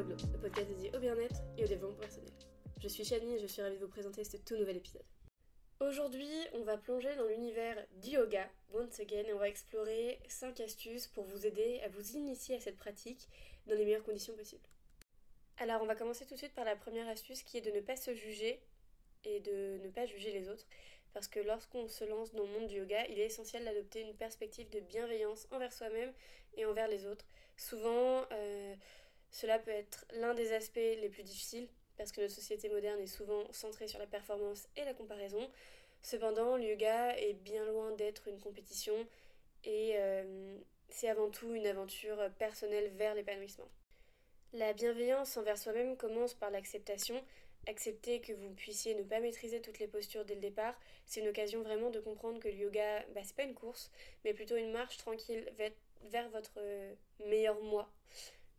Le podcast dédié au bien-être et au développement personnel. Je suis Chani et je suis ravie de vous présenter ce tout nouvel épisode. Aujourd'hui, on va plonger dans l'univers du yoga, once again, et on va explorer 5 astuces pour vous aider à vous initier à cette pratique dans les meilleures conditions possibles. Alors, on va commencer tout de suite par la première astuce qui est de ne pas se juger et de ne pas juger les autres. Parce que lorsqu'on se lance dans le monde du yoga, il est essentiel d'adopter une perspective de bienveillance envers soi-même et envers les autres. Souvent, euh, cela peut être l'un des aspects les plus difficiles parce que notre société moderne est souvent centrée sur la performance et la comparaison. Cependant, le yoga est bien loin d'être une compétition et euh, c'est avant tout une aventure personnelle vers l'épanouissement. La bienveillance envers soi-même commence par l'acceptation. Accepter que vous puissiez ne pas maîtriser toutes les postures dès le départ, c'est une occasion vraiment de comprendre que le yoga, bah, c'est pas une course, mais plutôt une marche tranquille vers, votre meilleur moi,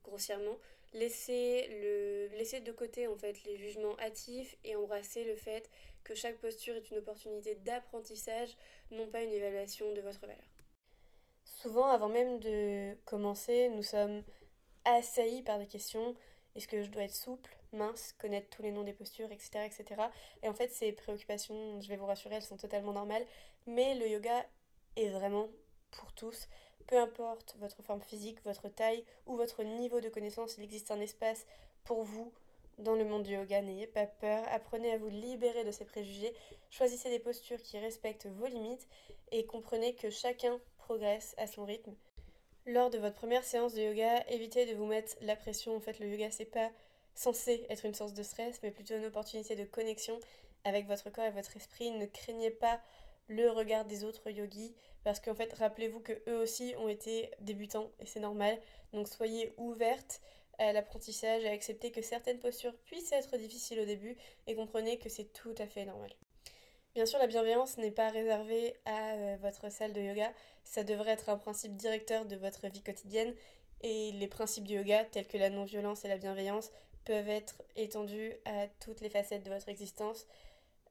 grossièrement. Laissez, le, de côté en fait les jugements hâtifs et embrasser le fait que chaque posture est une opportunité d'apprentissage, non pas une évaluation de votre valeur. Souvent, avant même de commencer, nous sommes assailli par des questions. Est-ce que je dois être souple, mince, connaître tous les noms des postures, etc. etc. Et en fait, ces préoccupations, je vais vous rassurer, elles sont totalement normales. Mais le yoga est vraiment pour tous. Peu importe votre forme physique, votre taille ou votre niveau de connaissance, il existe un espace pour vous dans le monde du yoga. N'ayez pas peur, apprenez à vous libérer de ces préjugés, choisissez des postures qui respectent vos limites et comprenez que chacun progresse à son rythme. Lors de votre première séance de yoga, évitez de vous mettre la pression. En fait, le yoga, c'est pas censé être une source de stress, mais plutôt une opportunité de connexion avec votre corps et votre esprit. Ne craignez pas le regard des autres yogis parce qu'en fait, rappelez-vous que eux aussi ont été débutants et c'est normal. Donc soyez ouverte à l'apprentissage, à accepter que certaines postures puissent être difficiles au début et comprenez que c'est tout à fait normal. Bien sûr, la bienveillance n'est pas réservée à euh, votre salle de yoga, ça devrait être un principe directeur de votre vie quotidienne et les principes du yoga, tels que la non-violence et la bienveillance, peuvent être étendus à toutes les facettes de votre existence.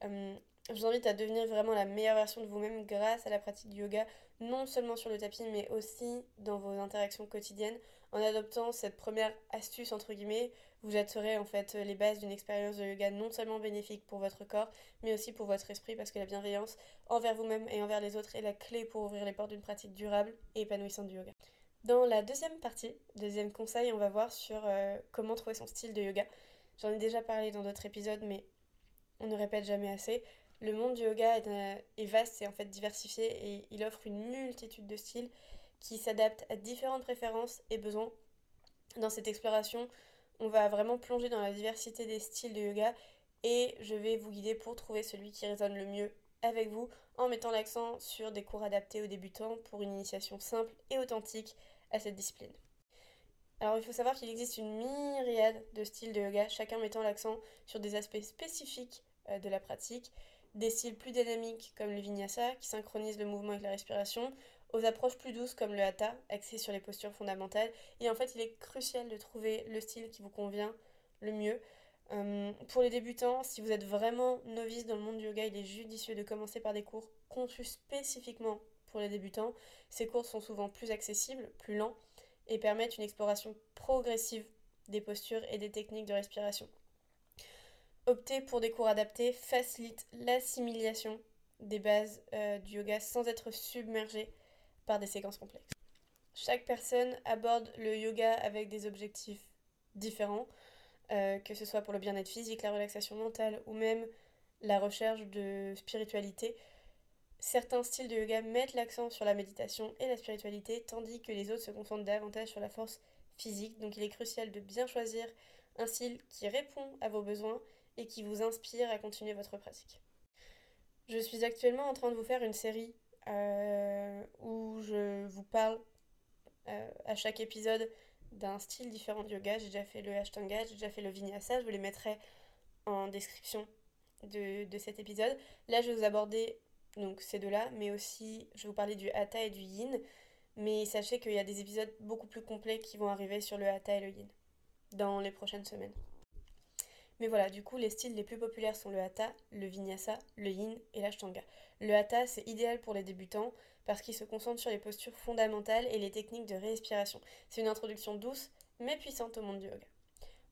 Hum, je vous invite à devenir vraiment la meilleure version de vous-même grâce à la pratique du yoga, non seulement sur le tapis, mais aussi dans vos interactions quotidiennes. En adoptant cette première astuce, entre guillemets, vous jetterez en fait les bases d'une expérience de yoga non seulement bénéfique pour votre corps, mais aussi pour votre esprit, parce que la bienveillance envers vous-même et envers les autres est la clé pour ouvrir les portes d'une pratique durable et épanouissante du yoga. Dans la deuxième partie, deuxième conseil, on va voir sur euh, comment trouver son style de yoga. J'en ai déjà parlé dans d'autres épisodes, mais on ne répète jamais assez. Le monde du yoga est, vaste et en fait diversifié et il offre une multitude de styles qui s'adaptent à différentes préférences et besoins. Dans cette exploration, on va vraiment plonger dans la diversité des styles de yoga et je vais vous guider pour trouver celui qui résonne le mieux avec vous en mettant l'accent sur des cours adaptés aux débutants pour une initiation simple et authentique à cette discipline. Alors il faut savoir qu'il existe une myriade de styles de yoga, chacun mettant l'accent sur des aspects spécifiques euh, de la pratique des styles plus dynamiques comme le vinyasa qui synchronise le mouvement avec la respiration, aux approches plus douces comme le hatha axé sur les postures fondamentales. Et en fait, il est crucial de trouver le style qui vous convient le mieux. Euh, pour les débutants, si vous êtes vraiment novice dans le monde du yoga, il est judicieux de commencer par des cours conçus spécifiquement pour les débutants. Ces cours sont souvent plus accessibles, plus lents et permettent une exploration progressive des postures et des techniques de respiration. Opter pour des cours adaptés facilite l'assimilation des bases euh, du yoga sans être submergé par des séquences complexes. Chaque personne aborde le yoga avec des objectifs différents, euh, que ce soit pour le bien-être physique, la relaxation mentale ou même la recherche de spiritualité. Certains styles de yoga mettent l'accent sur la méditation et la spiritualité, tandis que les autres se concentrent davantage sur la force physique. Donc il est crucial de bien choisir un style qui répond à vos besoins et qui vous inspire à continuer votre pratique. Je suis actuellement en train de vous faire une série euh, où je vous parle euh, à chaque épisode d'un style différent de yoga. J'ai déjà fait le Ashtanga, j'ai déjà fait le Vinyasa, je vous les mettrai en description de, de, cet épisode. Là, je vais vous aborder donc ces deux-là, mais aussi je vais vous parler du Hatha et du Yin. Mais sachez qu'il y a des épisodes beaucoup plus complets qui vont arriver sur le Hatha et le Yin dans les prochaines semaines. Mais voilà, du coup, les styles les plus populaires sont le hatha, le vinyasa, le yin et l'ashtanga. Le hatha, c'est idéal pour les débutants parce qu'il se concentre sur les postures fondamentales et les techniques de respiration. C'est une introduction douce mais puissante au monde du yoga.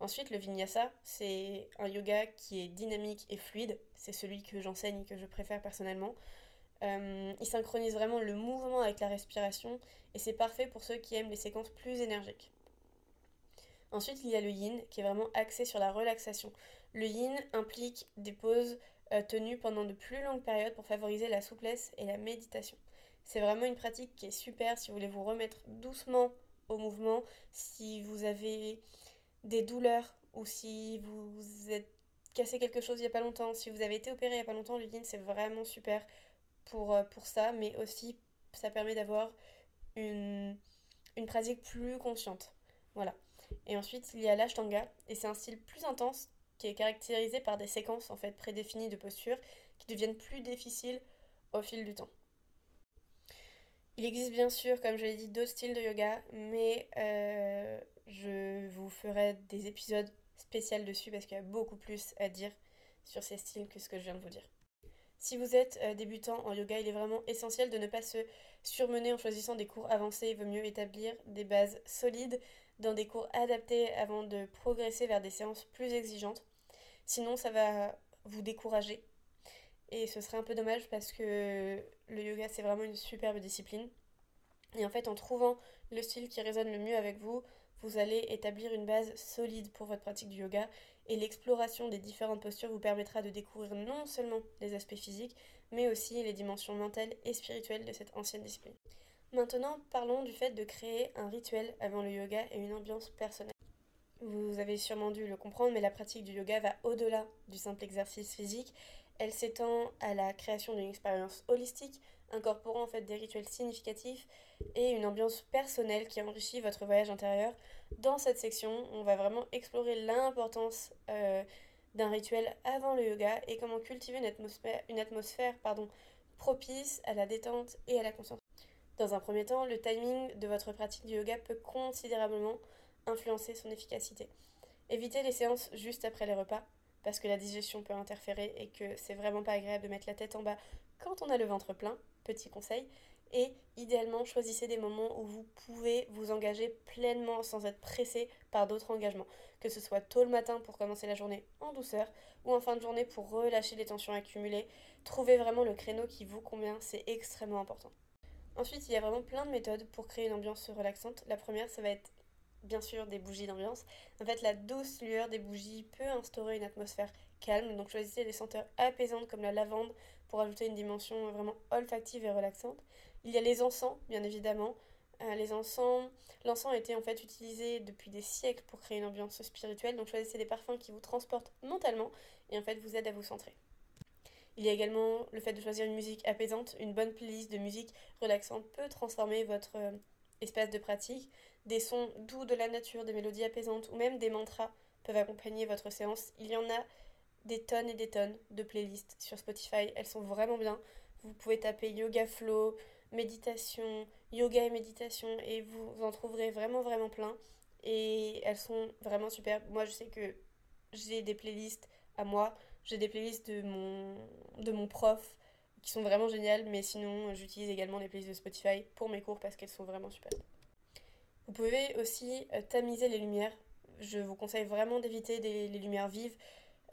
Ensuite, le vinyasa, c'est un yoga qui est dynamique et fluide. C'est celui que j'enseigne et que je préfère personnellement. Euh, il synchronise vraiment le mouvement avec la respiration et c'est parfait pour ceux qui aiment les séquences plus énergiques. Ensuite, il y a le yin qui est vraiment axé sur la relaxation. Le yin implique des pauses euh, tenues pendant de plus longues périodes pour favoriser la souplesse et la méditation. C'est vraiment une pratique qui est super si vous voulez vous remettre doucement au mouvement, si vous avez des douleurs ou si vous êtes cassé quelque chose il n'y a pas longtemps, si vous avez été opéré il n'y a pas longtemps, le yin c'est vraiment super pour, euh, ça, mais aussi ça permet d'avoir une pratique plus consciente. Voilà. Et ensuite, il y a l'ashtanga, et c'est un style plus intense qui est caractérisé par des séquences en fait prédéfinies de posture qui deviennent plus difficiles au fil du temps. Il existe bien sûr, comme je l'ai dit, d'autres styles de yoga, mais euh, je vous ferai des épisodes spéciaux dessus parce qu'il y a beaucoup plus à dire sur ces styles que ce que je viens de vous dire. Si vous êtes euh, débutant en yoga, il est vraiment essentiel de ne pas se surmener en choisissant des cours avancés. Il vaut mieux établir des bases solides dans des cours adaptés avant de progresser vers des séances plus exigeantes. Sinon, ça va vous décourager. Et ce serait un peu dommage parce que le yoga, c'est vraiment une superbe discipline. Et en fait, en trouvant le style qui résonne le mieux avec vous, vous allez établir une base solide pour votre pratique du yoga et l'exploration des différentes postures vous permettra de découvrir non seulement les aspects physiques, mais aussi les dimensions mentales et spirituelles de cette ancienne discipline. Maintenant, parlons du fait de créer un rituel avant le yoga et une ambiance personnelle. Vous avez sûrement dû le comprendre, mais la pratique du yoga va au-delà du simple exercice physique. Elle s'étend à la création d'une expérience holistique, incorporant en fait des rituels significatifs et une ambiance personnelle qui enrichit votre voyage intérieur. Dans cette section, on va vraiment explorer l'importance euh, d'un rituel avant le yoga et comment cultiver une atmosphère, propice à la détente et à la concentration. Dans un premier temps, le timing de votre pratique du yoga peut considérablement influencer son efficacité. Évitez les séances juste après les repas, parce que la digestion peut interférer et que c'est vraiment pas agréable de mettre la tête en bas quand on a le ventre plein, petit conseil. Et idéalement, choisissez des moments où vous pouvez vous engager pleinement sans être pressé par d'autres engagements, que ce soit tôt le matin pour commencer la journée en douceur ou en fin de journée pour relâcher les tensions accumulées. Trouvez vraiment le créneau qui vous convient, c'est extrêmement important. Ensuite, il y a vraiment plein de méthodes pour créer une ambiance relaxante. La première, ça va être bien sûr des bougies d'ambiance. En fait, la douce lueur des bougies peut instaurer une atmosphère calme, donc choisissez des senteurs apaisantes comme la lavande pour ajouter une dimension vraiment olfactive et relaxante. Il y a les encens, bien évidemment. Euh, les encens, l'encens a été en fait utilisé depuis des siècles pour créer une ambiance spirituelle, donc choisissez des parfums qui vous transportent mentalement et en fait vous aident à vous centrer. Il y a également le fait de choisir une musique apaisante. Une bonne playlist de musique relaxante peut transformer votre euh, espace de pratique. Des sons doux de la nature, des mélodies apaisantes ou même des mantras peuvent accompagner votre séance. Il y en a des tonnes et des tonnes de playlists sur Spotify. Elles sont vraiment bien. Vous pouvez taper yoga flow, méditation, yoga et méditation et vous en trouverez vraiment vraiment plein. Et elles sont vraiment super. Moi je sais que j'ai des playlists à moi j'ai des playlists de mon, de mon prof qui sont vraiment géniales, mais sinon j'utilise également des playlists de Spotify pour mes cours parce qu'elles sont vraiment super. Vous pouvez aussi euh, tamiser les lumières. Je vous conseille vraiment d'éviter les lumières vives.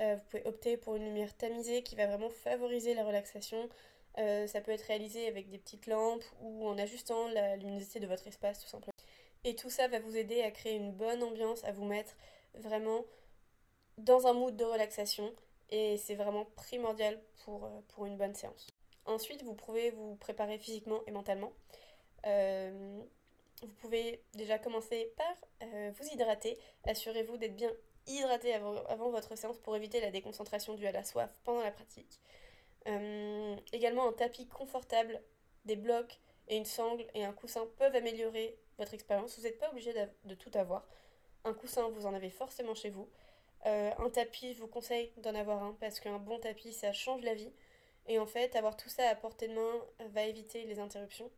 Euh, vous pouvez opter pour une lumière tamisée qui va vraiment favoriser la relaxation. Euh, ça peut être réalisé avec des petites lampes ou en ajustant la luminosité de votre espace tout simplement. Et tout ça va vous aider à créer une bonne ambiance, à vous mettre vraiment dans un mood de relaxation et c'est vraiment primordial pour, euh, pour une bonne séance. Ensuite, vous pouvez vous préparer physiquement et mentalement. Euh, vous pouvez déjà commencer par euh, vous hydrater. Assurez-vous d'être bien hydraté avant, avant, votre séance pour éviter la déconcentration due à la soif pendant la pratique. également, un tapis confortable, des blocs et une sangle et un coussin peuvent améliorer votre expérience. Vous n'êtes pas obligé de tout avoir. Un coussin, vous en avez forcément chez vous. Euh, un tapis, je vous conseille d'en avoir un parce qu'un bon tapis, ça change la vie. Et en fait, avoir tout ça à portée de main va éviter les interruptions.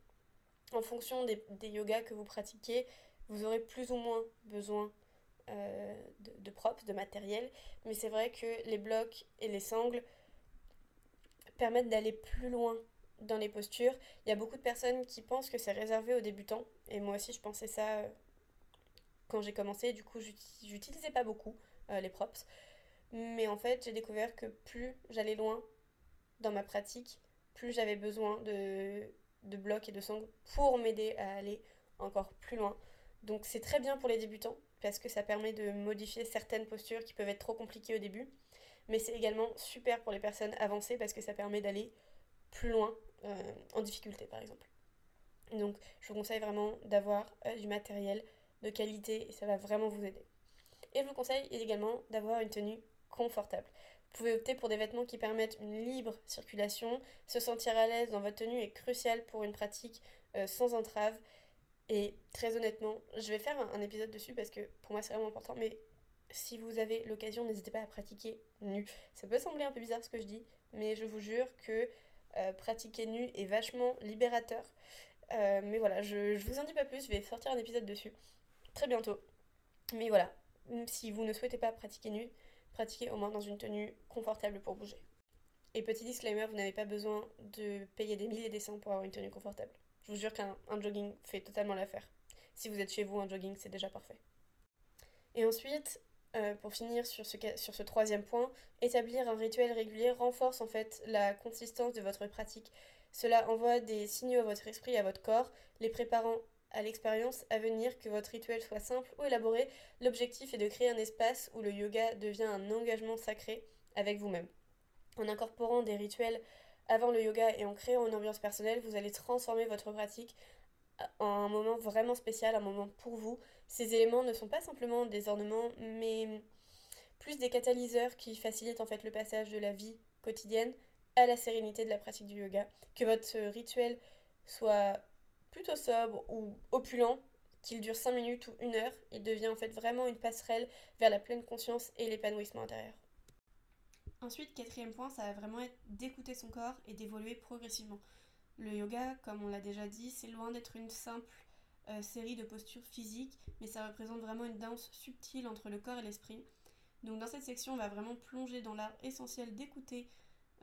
En fonction des, yogas que vous pratiquez, vous aurez plus ou moins besoin euh, de, de, props, de matériel. Mais c'est vrai que les blocs et les sangles permettent d'aller plus loin dans les postures. Il y a beaucoup de personnes qui pensent que c'est réservé aux débutants. Et moi aussi, je pensais ça euh, quand j'ai commencé. Du coup, j'utilisais pas beaucoup. Les props. Mais en fait, j'ai découvert que plus j'allais loin dans ma pratique, plus j'avais besoin de, de blocs et de sangles pour m'aider à aller encore plus loin. Donc c'est très bien pour les débutants parce que ça permet de modifier certaines postures qui peuvent être trop compliquées au début. Mais c'est également super pour les personnes avancées parce que ça permet d'aller plus loin euh, en difficulté par exemple. Donc je vous conseille vraiment d'avoir euh, du matériel de qualité et ça va vraiment vous aider. Et je vous conseille également d'avoir une tenue confortable. Vous pouvez opter pour des vêtements qui permettent une libre circulation. Se sentir à l'aise dans votre tenue est crucial pour une pratique euh, sans entrave. Et très honnêtement, je vais faire un, épisode dessus parce que pour moi c'est vraiment important. Mais si vous avez l'occasion, n'hésitez pas à pratiquer nu. Ça peut sembler un peu bizarre ce que je dis, mais je vous jure que euh, pratiquer nu est vachement libérateur. Euh, mais voilà, je, je vous en dis pas plus, je vais sortir un épisode dessus très bientôt. Mais voilà, si vous ne souhaitez pas pratiquer nu, pratiquez au moins dans une tenue confortable pour bouger. Et petit disclaimer, vous n'avez pas besoin de payer des milliers des cents pour avoir une tenue confortable. Je vous jure qu'un jogging fait totalement l'affaire. Si vous êtes chez vous, un jogging, c'est déjà parfait. Et ensuite, euh, pour finir sur ce, sur ce troisième point, établir un rituel régulier renforce en fait la consistance de votre pratique. Cela envoie des signaux à votre esprit et à votre corps, les préparant à l'expérience à venir, que votre rituel soit simple ou élaboré, l'objectif est de créer un espace où le yoga devient un engagement sacré avec vous-même. En incorporant des rituels avant le yoga et en créant une ambiance personnelle, vous allez transformer votre pratique en un moment vraiment spécial, un moment pour vous. Ces éléments ne sont pas simplement des ornements, mais plus des catalyseurs qui facilitent en fait le passage de la vie quotidienne à la sérénité de la pratique du yoga. Que votre rituel soit plutôt sobre ou opulent, qu'il dure 5 minutes ou une heure, il devient en fait vraiment une passerelle vers la pleine conscience et l'épanouissement intérieur. Ensuite, quatrième point, ça va vraiment être d'écouter son corps et d'évoluer progressivement. Le yoga, comme on l'a déjà dit, c'est loin d'être une simple euh, série de postures physiques, mais ça représente vraiment une danse subtile entre le corps et l'esprit. Donc dans cette section, on va vraiment plonger dans l'art essentiel d'écouter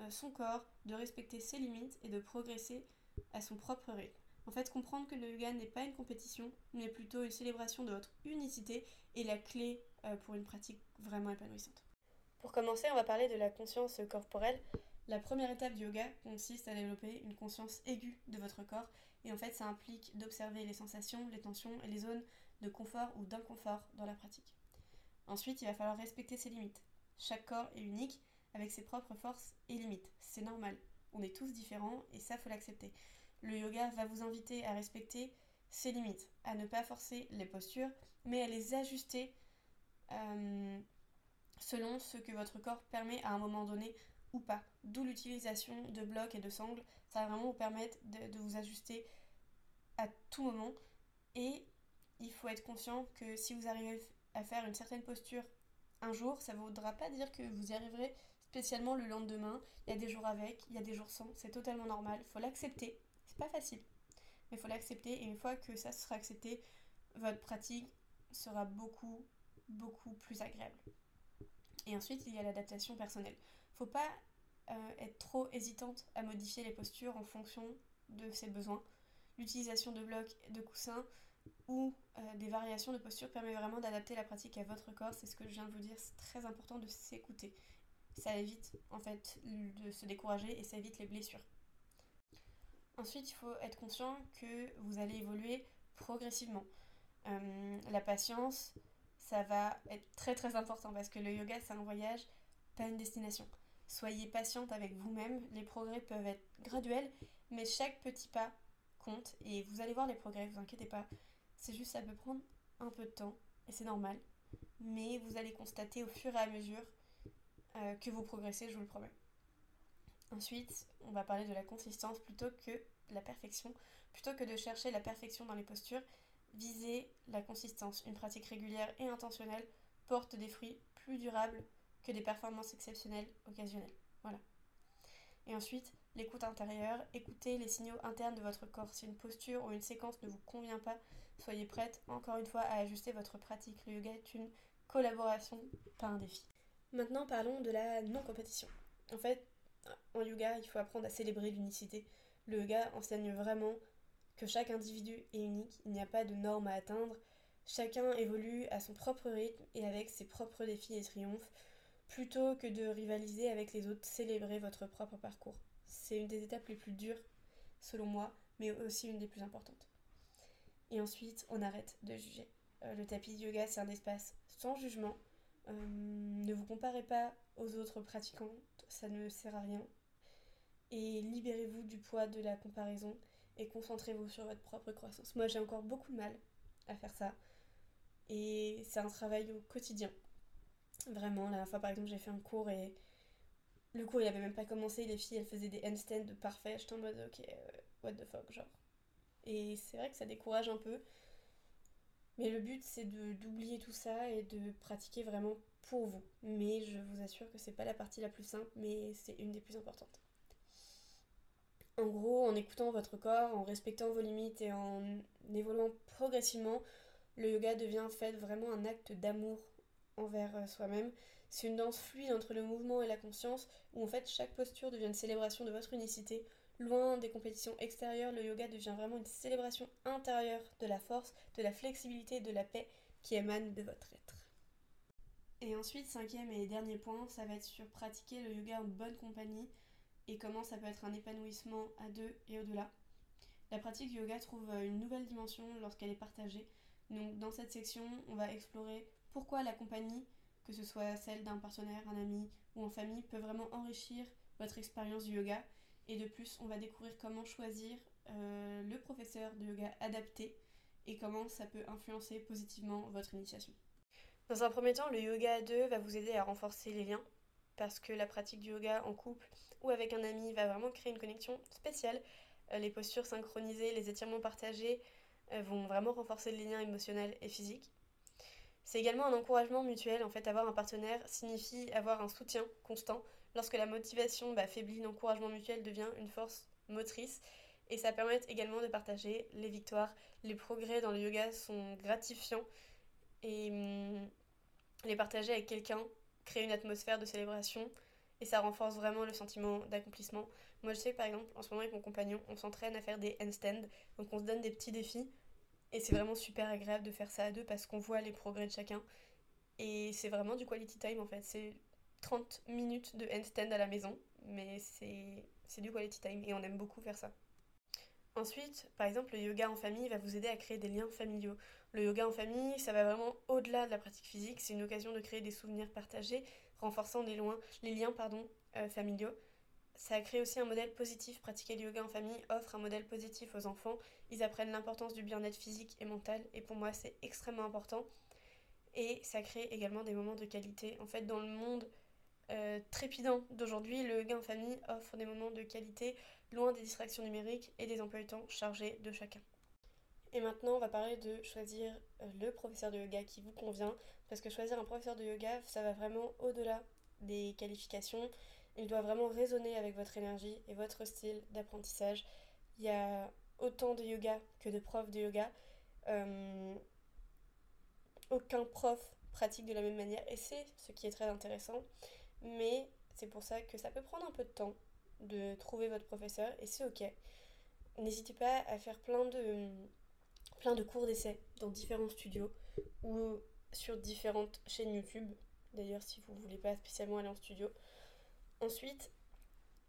euh, son corps, de respecter ses limites et de progresser à son propre rythme. En fait, comprendre que le yoga n'est pas une compétition, mais plutôt une célébration de votre unicité est la clé euh, pour une pratique vraiment épanouissante. Pour commencer, on va parler de la conscience corporelle. La première étape du yoga consiste à développer une conscience aiguë de votre corps et en fait ça implique d'observer les sensations, les tensions et les zones de confort ou d'inconfort dans la pratique. Ensuite, il va falloir respecter ses limites. Chaque corps est unique avec ses propres forces et limites. C'est normal. On est tous différents et ça faut l'accepter le yoga va vous inviter à respecter ses limites, à ne pas forcer les postures, mais à les ajuster euh, selon ce que votre corps permet à un moment donné ou pas. D'où l'utilisation de blocs et de sangles. Ça va vraiment vous permettre de, vous ajuster à tout moment. Et il faut être conscient que si vous arrivez à faire une certaine posture un jour, ça ne voudra pas dire que vous y arriverez spécialement le lendemain. Il y a des jours avec, il y a des jours sans, c'est totalement normal, il faut l'accepter pas facile, mais il faut l'accepter et une fois que ça sera accepté, votre pratique sera beaucoup, beaucoup plus agréable. Et ensuite, il y a l'adaptation personnelle. Faut pas euh, être trop hésitante à modifier les postures en fonction de ses besoins. L'utilisation de blocs, de coussins ou euh, des variations de posture permet vraiment d'adapter la pratique à votre corps. C'est ce que je viens de vous dire. C'est très important de s'écouter. Ça évite en fait de se décourager et ça évite les blessures. Ensuite, il faut être conscient que vous allez évoluer progressivement. Euh, la patience, ça va être très très important parce que le yoga, c'est un voyage, pas une destination. Soyez patiente avec vous-même, les progrès peuvent être graduels, mais chaque petit pas compte et vous allez voir les progrès, vous inquiétez pas. C'est juste, ça peut prendre un peu de temps et c'est normal, mais vous allez constater au fur et à mesure euh, que vous progressez, je vous le promets. Ensuite, on va parler de la consistance plutôt que la perfection. Plutôt que de chercher la perfection dans les postures, visez la consistance. Une pratique régulière et intentionnelle porte des fruits plus durables que des performances exceptionnelles occasionnelles. Voilà. Et ensuite, l'écoute intérieure. Écoutez les signaux internes de votre corps. Si une posture ou une séquence ne vous convient pas, soyez prête encore une fois à ajuster votre pratique. Le yoga est une collaboration, pas un défi. Maintenant, parlons de la non-compétition. En fait, en yoga, il faut apprendre à célébrer l'unicité. Le yoga enseigne vraiment que chaque individu est unique, il n'y a pas de normes à atteindre. Chacun évolue à son propre rythme et avec ses propres défis et triomphes, plutôt que de rivaliser avec les autres, célébrez votre propre parcours. C'est une des étapes les plus dures, selon moi, mais aussi une des plus importantes. Et ensuite, on arrête de juger. Euh, le tapis de yoga, c'est un espace sans jugement. Euh, ne vous comparez pas aux autres pratiquants, ça ne sert à rien. Et libérez-vous du poids de la comparaison et concentrez-vous sur votre propre croissance. Moi, j'ai encore beaucoup de mal à faire ça. Et c'est un travail au quotidien. Vraiment, la fois, par exemple, j'ai fait un cours et le cours, il avait même pas commencé. Les filles, elles faisaient des handstands parfaits. J'étais en mode, ok, euh, what the fuck, genre. Et c'est vrai que ça décourage un peu. Mais le but, c'est d'oublier tout ça et de pratiquer vraiment pour vous. Mais je vous assure que c'est pas la partie la plus simple, mais c'est une des plus importantes. En gros, en écoutant votre corps, en respectant vos limites et en évoluant progressivement, le yoga devient en fait vraiment un acte d'amour envers euh, soi-même. C'est une danse fluide entre le mouvement et la conscience, où en fait chaque posture devient une célébration de votre unicité. Loin des compétitions extérieures, le yoga devient vraiment une célébration intérieure de la force, de la flexibilité et de la paix qui émanent de votre être. Et ensuite, cinquième et dernier point, ça va être sur pratiquer le yoga en bonne compagnie et comment ça peut être un épanouissement à deux et au-delà. La pratique du yoga trouve euh, une nouvelle dimension lorsqu'elle est partagée. Donc dans cette section, on va explorer pourquoi la compagnie, que ce soit celle d'un partenaire, un ami ou en famille, peut vraiment enrichir votre expérience du yoga. Et de plus, on va découvrir comment choisir euh, le professeur de yoga adapté et comment ça peut influencer positivement votre initiation. Dans un premier temps, le yoga à deux va vous aider à renforcer les liens parce que la pratique du yoga en couple ou avec un ami va vraiment créer une connexion spéciale. Euh, les postures synchronisées, les étirements partagés euh, vont vraiment renforcer les liens émotionnels et physiques. C'est également un encouragement mutuel. En fait, avoir un partenaire signifie avoir un soutien constant. Lorsque la motivation bah, faiblit, l'encouragement mutuel devient une force motrice. Et ça permet également de partager les victoires. Les progrès dans le yoga sont gratifiants. Et hum, les partager avec quelqu'un crée une atmosphère de célébration et ça renforce vraiment le sentiment d'accomplissement. Moi je sais que par exemple en ce moment avec mon compagnon on s'entraîne à faire des handstands, donc on se donne des petits défis et c'est vraiment super agréable de faire ça à deux parce qu'on voit les progrès de chacun et c'est vraiment du quality time en fait, 30 minutes de handstand à la maison mais c'est du quality time et on aime beaucoup faire ça. Ensuite, par exemple, le yoga en famille va vous aider à créer des liens familiaux. Le yoga en famille, ça va vraiment au-delà de la pratique physique, c'est une occasion de créer des souvenirs partagés, renforçant les, les liens pardon, euh, familiaux. Ça crée aussi un modèle positif. Pratiquer le yoga en famille offre un modèle positif aux enfants. Ils apprennent l'importance du bien-être physique et mental, et pour moi, c'est extrêmement important. Et ça crée également des moments de qualité. En fait, dans le monde euh, trépidant d'aujourd'hui, le yoga en famille offre des moments de qualité loin des distractions numériques et des emplois du temps chargés de chacun. Et maintenant, on va parler de choisir euh, le professeur de yoga qui vous convient, parce que choisir un professeur de yoga, ça va vraiment au-delà des qualifications. Il doit vraiment résonner avec votre énergie et votre style d'apprentissage. Il y a autant de yoga que de profs de yoga. Euh, aucun prof pratique de la même manière et c'est ce qui est très intéressant. Mais c'est pour ça que ça peut prendre un peu de temps de trouver votre professeur et c'est ok. N'hésitez pas à faire plein de, plein de cours d'essai dans différents studios ou sur différentes chaînes YouTube. D'ailleurs, si vous ne voulez pas spécialement aller en studio. Ensuite,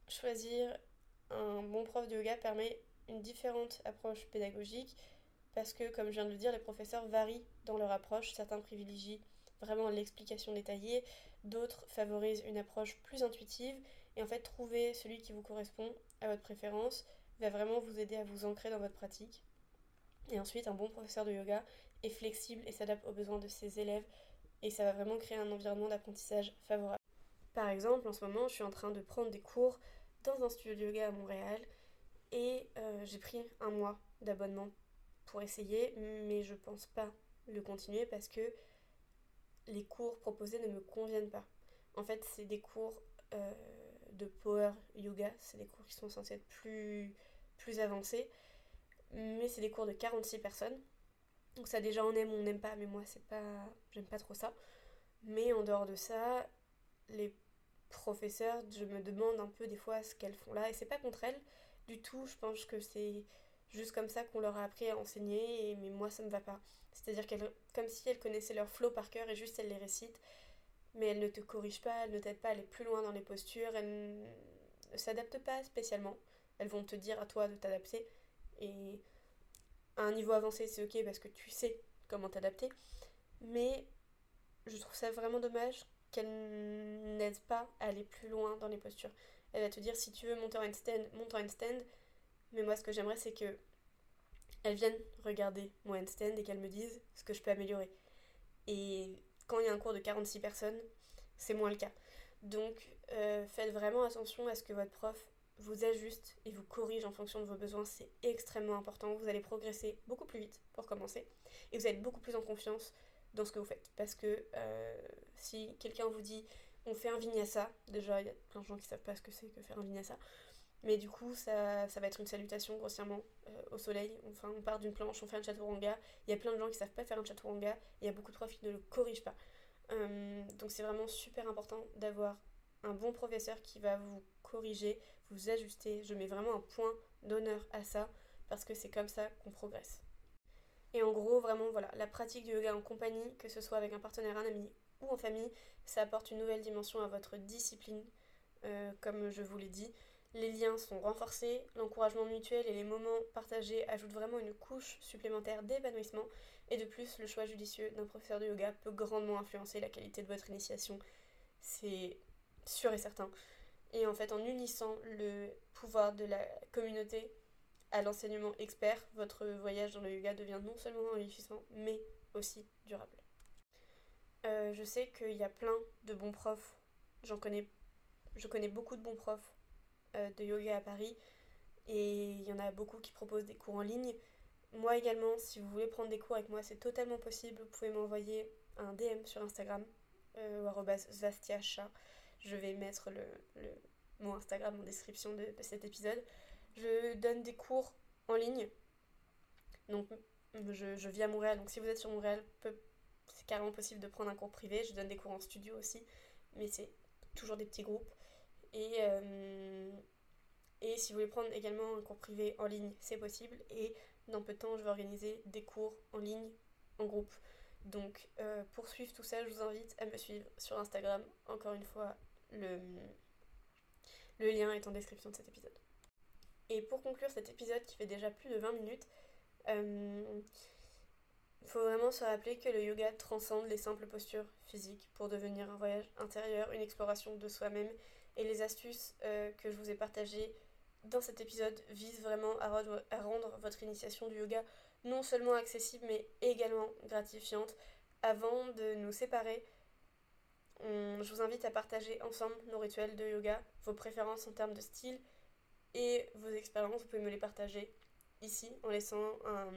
choisir un bon prof de yoga permet une différente approche pédagogique parce que, comme je viens de le dire, les professeurs varient dans leur approche. Certains privilégient vraiment l'explication détaillée, d'autres favorisent une approche plus intuitive et en fait, trouver celui qui vous correspond à votre préférence va vraiment vous aider à vous ancrer dans votre pratique. Et ensuite, un bon professeur de yoga est flexible et s'adapte aux besoins de ses élèves et ça va vraiment créer un environnement d'apprentissage favorable. Par exemple, en ce moment, je suis en train de prendre des cours dans un studio de yoga à Montréal et euh, j'ai pris un mois d'abonnement pour essayer, mais je pense pas le continuer parce que les cours proposés ne me conviennent pas. En fait, c'est des cours euh, de power yoga. C'est des cours qui sont censés être plus, avancés. Mais c'est des cours de 46 personnes. Donc ça déjà on aime ou on n'aime pas, mais moi c'est pas. J'aime pas trop ça. Mais en dehors de ça, les professeurs, je me demande un peu des fois ce qu'elles font là. Et c'est pas contre elles du tout. Je pense que c'est juste comme ça qu'on leur a appris à enseigner, et, mais moi ça me va pas. C'est-à-dire qu'elle, comme si elles connaissaient leur flow par cœur et juste elles les récitent, mais elles ne te corrigent pas, elles ne t'aident pas à aller plus loin dans les postures, elles ne s'adaptent pas spécialement. Elles vont te dire à toi de t'adapter, et à un niveau avancé c'est ok parce que tu sais comment t'adapter, mais je trouve ça vraiment dommage qu'elle n'aide pas à aller plus loin dans les postures. Elle va te dire si tu veux monter en handstand, monte en handstand. Mais moi, ce que j'aimerais, c'est que elle vienne regarder mon handstand et qu'elle me dise ce que je peux améliorer. Et quand il y a un cours de 46 personnes, c'est moins le cas. Donc, euh, faites vraiment attention à ce que votre prof vous ajuste et vous corrige en fonction de vos besoins. C'est extrêmement important. Vous allez progresser beaucoup plus vite pour commencer. Et vous allez être beaucoup plus en confiance dans ce que vous faites. Parce que euh, si quelqu'un vous dit on fait un vinyasa, déjà il y a plein de gens qui savent pas ce que c'est que faire un vinyasa, mais du coup ça, va être une salutation grossièrement euh, au soleil. Enfin on part d'une planche, on fait un chaturanga. Il y a plein de gens qui savent pas faire un chaturanga il y a beaucoup de profs qui ne le corrigent pas. Euh, donc c'est vraiment super important d'avoir un bon professeur qui va vous corriger, vous ajuster. Je mets vraiment un point d'honneur à ça parce que c'est comme ça qu'on progresse. Et en gros, vraiment, voilà, la pratique du yoga en compagnie, que ce soit avec un partenaire, un ami ou en famille, ça apporte une nouvelle dimension à votre discipline, euh, comme je vous l'ai dit. Les liens sont renforcés, l'encouragement mutuel et les moments partagés ajoutent vraiment une couche supplémentaire d'épanouissement. Et de plus, le choix judicieux d'un professeur de yoga peut grandement influencer la qualité de votre initiation. C'est sûr et certain. Et en fait, en unissant le pouvoir de la communauté à l'enseignement expert, votre voyage dans le yoga devient non seulement enrichissant, mais aussi durable. Euh, je sais qu'il y a plein de bons profs, j'en connais, je connais beaucoup de bons profs de yoga à Paris, et il y en a beaucoup qui proposent des cours en ligne. Moi également, si vous voulez prendre des cours avec moi, c'est totalement possible. Vous pouvez m'envoyer un DM sur Instagram, euh. Je vais mettre le, le, mon Instagram en description de cet épisode. Je donne des cours en ligne. Donc, je, je vis à Montréal. Donc, si vous êtes sur Montréal, c'est carrément possible de prendre un cours privé. Je donne des cours en studio aussi. Mais c'est toujours des petits groupes. Et, euh, et si vous voulez prendre également un cours privé en ligne, c'est possible. Et dans peu de temps, je vais organiser des cours en ligne, en groupe. Donc, euh, pour suivre tout ça, je vous invite à me suivre sur Instagram. Encore une fois, le, le lien est en description de cet épisode. Et pour conclure cet épisode qui fait déjà plus de 20 minutes, il euh, faut vraiment se rappeler que le yoga transcende les simples postures physiques pour devenir un voyage intérieur, une exploration de soi-même. Et les astuces euh, que je vous ai partagées dans cet épisode visent vraiment à, rendre votre initiation du yoga non seulement accessible mais également gratifiante. Avant de nous séparer, je vous invite à partager ensemble nos rituels de yoga, vos préférences en termes de style et vos expériences, vous pouvez me les partager ici en laissant un,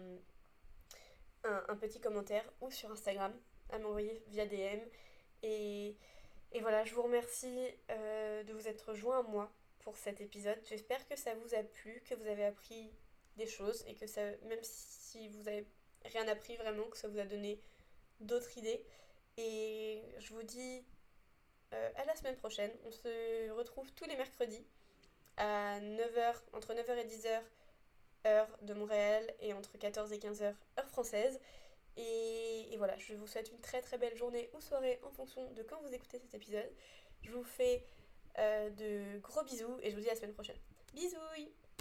un, petit commentaire ou sur Instagram à m'envoyer via DM. Et, et, voilà, je vous remercie euh, de vous être joint à moi pour cet épisode. J'espère que ça vous a plu, que vous avez appris des choses et que ça, même si vous avez rien appris vraiment, que ça vous a donné d'autres idées. Et je vous dis euh, à la semaine prochaine. On se retrouve tous les mercredis à 9h, entre 9h et 10h, heure de Montréal, et entre 14 et 15h, heure française. Et, voilà, je vous souhaite une très très belle journée ou soirée en fonction de quand vous écoutez cet épisode. Je vous fais euh, de gros bisous et je vous dis à la semaine prochaine. Bisous